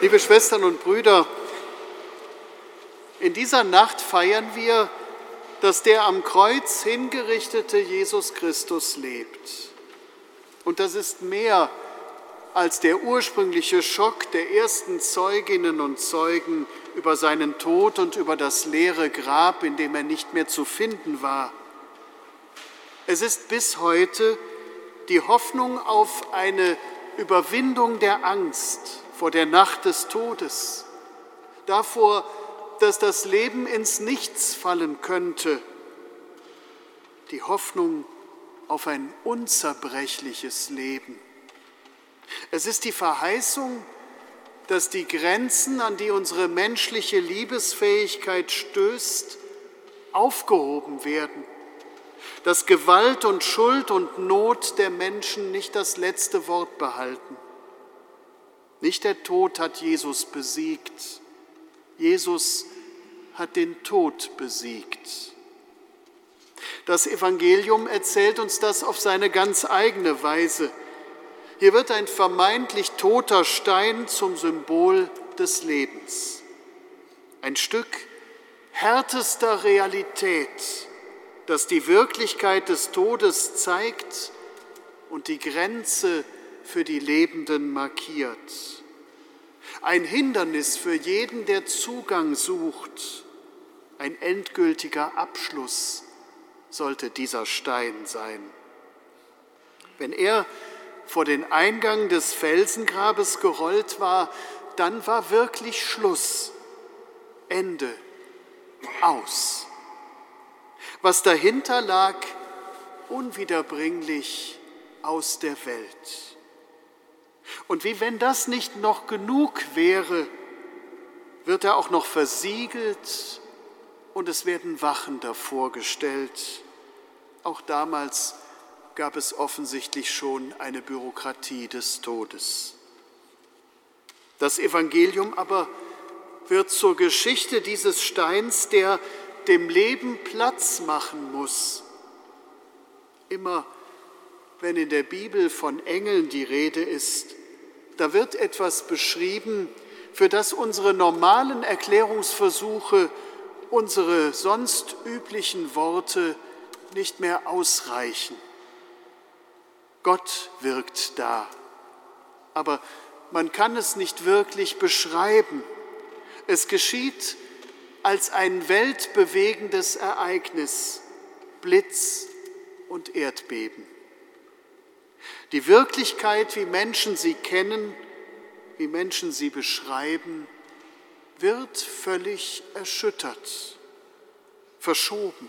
Liebe Schwestern und Brüder, in dieser Nacht feiern wir, dass der am Kreuz hingerichtete Jesus Christus lebt. Und das ist mehr als der ursprüngliche Schock der ersten Zeuginnen und Zeugen über seinen Tod und über das leere Grab, in dem er nicht mehr zu finden war. Es ist bis heute die Hoffnung auf eine Überwindung der Angst vor der Nacht des Todes, davor, dass das Leben ins Nichts fallen könnte, die Hoffnung auf ein unzerbrechliches Leben. Es ist die Verheißung, dass die Grenzen, an die unsere menschliche Liebesfähigkeit stößt, aufgehoben werden, dass Gewalt und Schuld und Not der Menschen nicht das letzte Wort behalten. Nicht der Tod hat Jesus besiegt, Jesus hat den Tod besiegt. Das Evangelium erzählt uns das auf seine ganz eigene Weise. Hier wird ein vermeintlich toter Stein zum Symbol des Lebens. Ein Stück härtester Realität, das die Wirklichkeit des Todes zeigt und die Grenze für die Lebenden markiert. Ein Hindernis für jeden, der Zugang sucht. Ein endgültiger Abschluss sollte dieser Stein sein. Wenn er vor den Eingang des Felsengrabes gerollt war, dann war wirklich Schluss, Ende, aus. Was dahinter lag, unwiederbringlich aus der Welt. Und wie wenn das nicht noch genug wäre, wird er auch noch versiegelt und es werden Wachen davor gestellt. Auch damals gab es offensichtlich schon eine Bürokratie des Todes. Das Evangelium aber wird zur Geschichte dieses Steins, der dem Leben Platz machen muss. Immer wenn in der Bibel von Engeln die Rede ist, da wird etwas beschrieben, für das unsere normalen Erklärungsversuche, unsere sonst üblichen Worte nicht mehr ausreichen. Gott wirkt da. Aber man kann es nicht wirklich beschreiben. Es geschieht als ein weltbewegendes Ereignis, Blitz und Erdbeben. Die Wirklichkeit, wie Menschen sie kennen, wie Menschen sie beschreiben, wird völlig erschüttert, verschoben,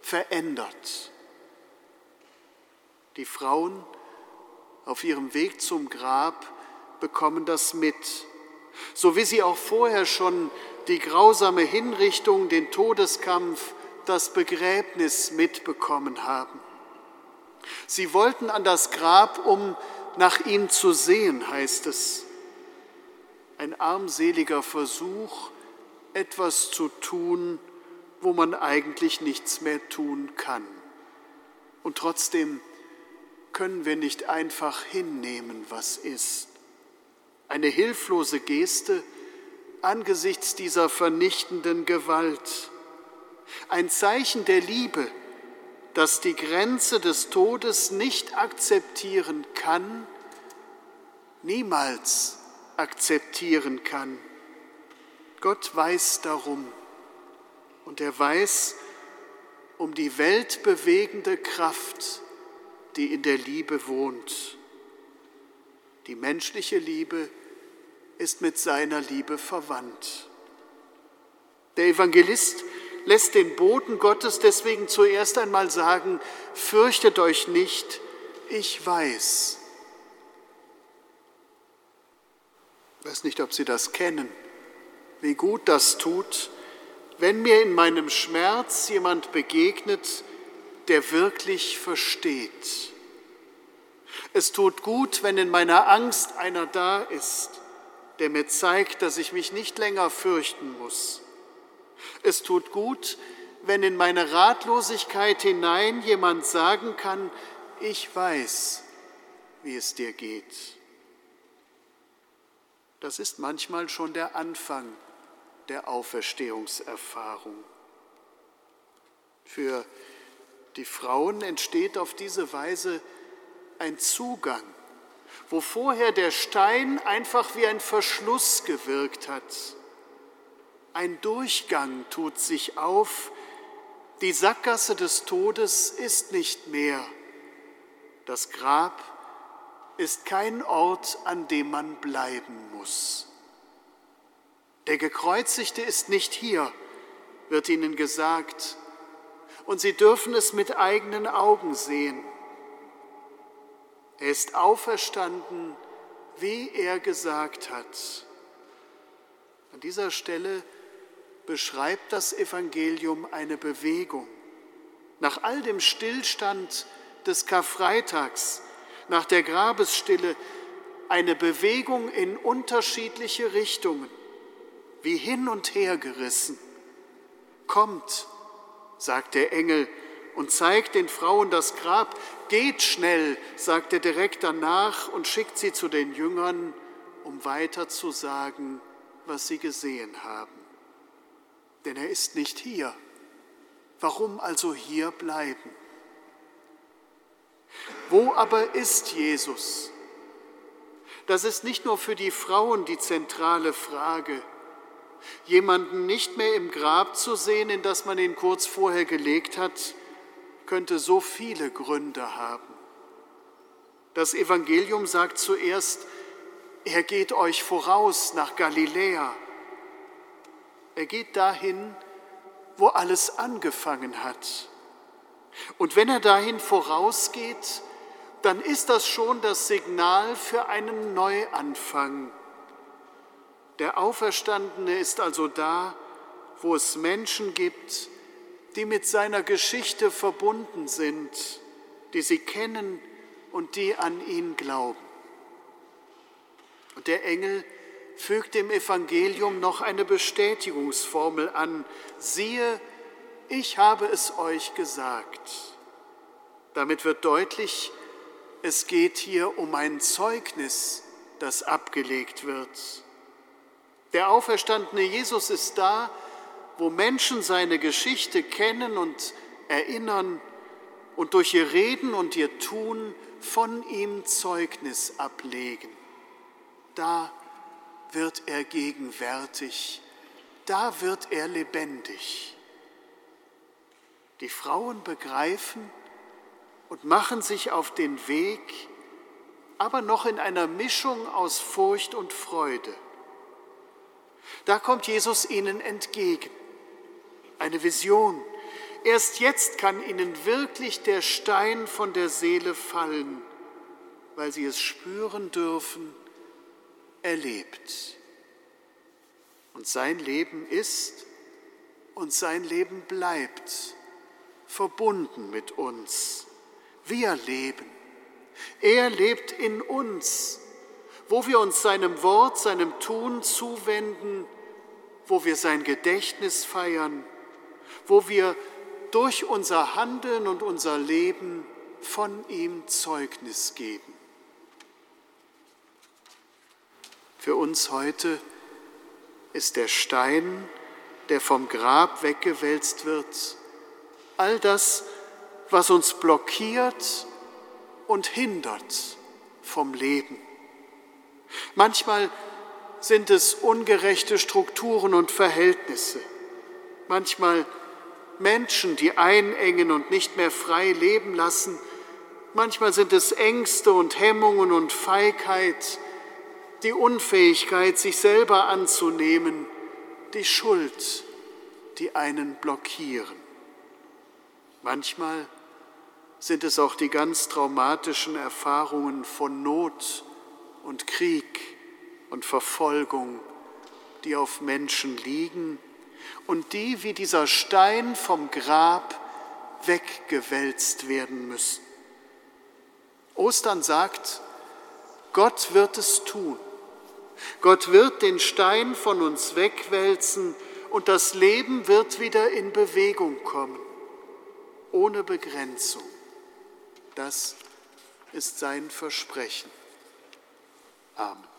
verändert. Die Frauen auf ihrem Weg zum Grab bekommen das mit, so wie sie auch vorher schon die grausame Hinrichtung, den Todeskampf, das Begräbnis mitbekommen haben. Sie wollten an das Grab, um nach ihm zu sehen, heißt es. Ein armseliger Versuch, etwas zu tun, wo man eigentlich nichts mehr tun kann. Und trotzdem können wir nicht einfach hinnehmen, was ist. Eine hilflose Geste angesichts dieser vernichtenden Gewalt. Ein Zeichen der Liebe, das die Grenze des Todes nicht akzeptieren kann, niemals akzeptieren kann. Gott weiß darum und er weiß um die weltbewegende Kraft, die in der Liebe wohnt. Die menschliche Liebe ist mit seiner Liebe verwandt. Der Evangelist lässt den Boten Gottes deswegen zuerst einmal sagen, fürchtet euch nicht, ich weiß. Ich weiß nicht, ob Sie das kennen, wie gut das tut, wenn mir in meinem Schmerz jemand begegnet, der wirklich versteht. Es tut gut, wenn in meiner Angst einer da ist, der mir zeigt, dass ich mich nicht länger fürchten muss. Es tut gut, wenn in meine Ratlosigkeit hinein jemand sagen kann, ich weiß, wie es dir geht. Das ist manchmal schon der Anfang der Auferstehungserfahrung. Für die Frauen entsteht auf diese Weise ein Zugang, wo vorher der Stein einfach wie ein Verschluss gewirkt hat. Ein Durchgang tut sich auf, die Sackgasse des Todes ist nicht mehr. Das Grab ist kein Ort, an dem man bleiben muss. Der Gekreuzigte ist nicht hier, wird ihnen gesagt, und sie dürfen es mit eigenen Augen sehen. Er ist auferstanden, wie er gesagt hat. An dieser Stelle beschreibt das Evangelium eine Bewegung. Nach all dem Stillstand des Karfreitags, nach der Grabesstille, eine Bewegung in unterschiedliche Richtungen, wie hin und her gerissen. Kommt, sagt der Engel und zeigt den Frauen das Grab. Geht schnell, sagt er direkt danach und schickt sie zu den Jüngern, um weiter zu sagen, was sie gesehen haben. Denn er ist nicht hier. Warum also hier bleiben? Wo aber ist Jesus? Das ist nicht nur für die Frauen die zentrale Frage jemanden nicht mehr im Grab zu sehen, in das man ihn kurz vorher gelegt hat, könnte so viele Gründe haben. Das Evangelium sagt zuerst, er geht euch voraus nach Galiläa. Er geht dahin, wo alles angefangen hat. Und wenn er dahin vorausgeht, dann ist das schon das Signal für einen Neuanfang der Auferstandene ist also da, wo es Menschen gibt, die mit seiner Geschichte verbunden sind, die sie kennen und die an ihn glauben. Und der Engel fügt dem Evangelium noch eine Bestätigungsformel an. Siehe, ich habe es euch gesagt. Damit wird deutlich, es geht hier um ein Zeugnis, das abgelegt wird. Der auferstandene Jesus ist da, wo Menschen seine Geschichte kennen und erinnern und durch ihr Reden und ihr Tun von ihm Zeugnis ablegen. Da wird er gegenwärtig, da wird er lebendig. Die Frauen begreifen und machen sich auf den Weg, aber noch in einer Mischung aus Furcht und Freude. Da kommt Jesus ihnen entgegen. Eine Vision. Erst jetzt kann ihnen wirklich der Stein von der Seele fallen, weil sie es spüren dürfen, er lebt. Und sein Leben ist und sein Leben bleibt verbunden mit uns. Wir leben. Er lebt in uns wo wir uns seinem Wort, seinem Tun zuwenden, wo wir sein Gedächtnis feiern, wo wir durch unser Handeln und unser Leben von ihm Zeugnis geben. Für uns heute ist der Stein, der vom Grab weggewälzt wird, all das, was uns blockiert und hindert vom Leben. Manchmal sind es ungerechte Strukturen und Verhältnisse. Manchmal Menschen, die einengen und nicht mehr frei leben lassen. Manchmal sind es Ängste und Hemmungen und Feigheit, die Unfähigkeit, sich selber anzunehmen, die Schuld, die einen blockieren. Manchmal sind es auch die ganz traumatischen Erfahrungen von Not und Krieg und Verfolgung, die auf Menschen liegen und die wie dieser Stein vom Grab weggewälzt werden müssen. Ostern sagt, Gott wird es tun. Gott wird den Stein von uns wegwälzen und das Leben wird wieder in Bewegung kommen, ohne Begrenzung. Das ist sein Versprechen. Amen.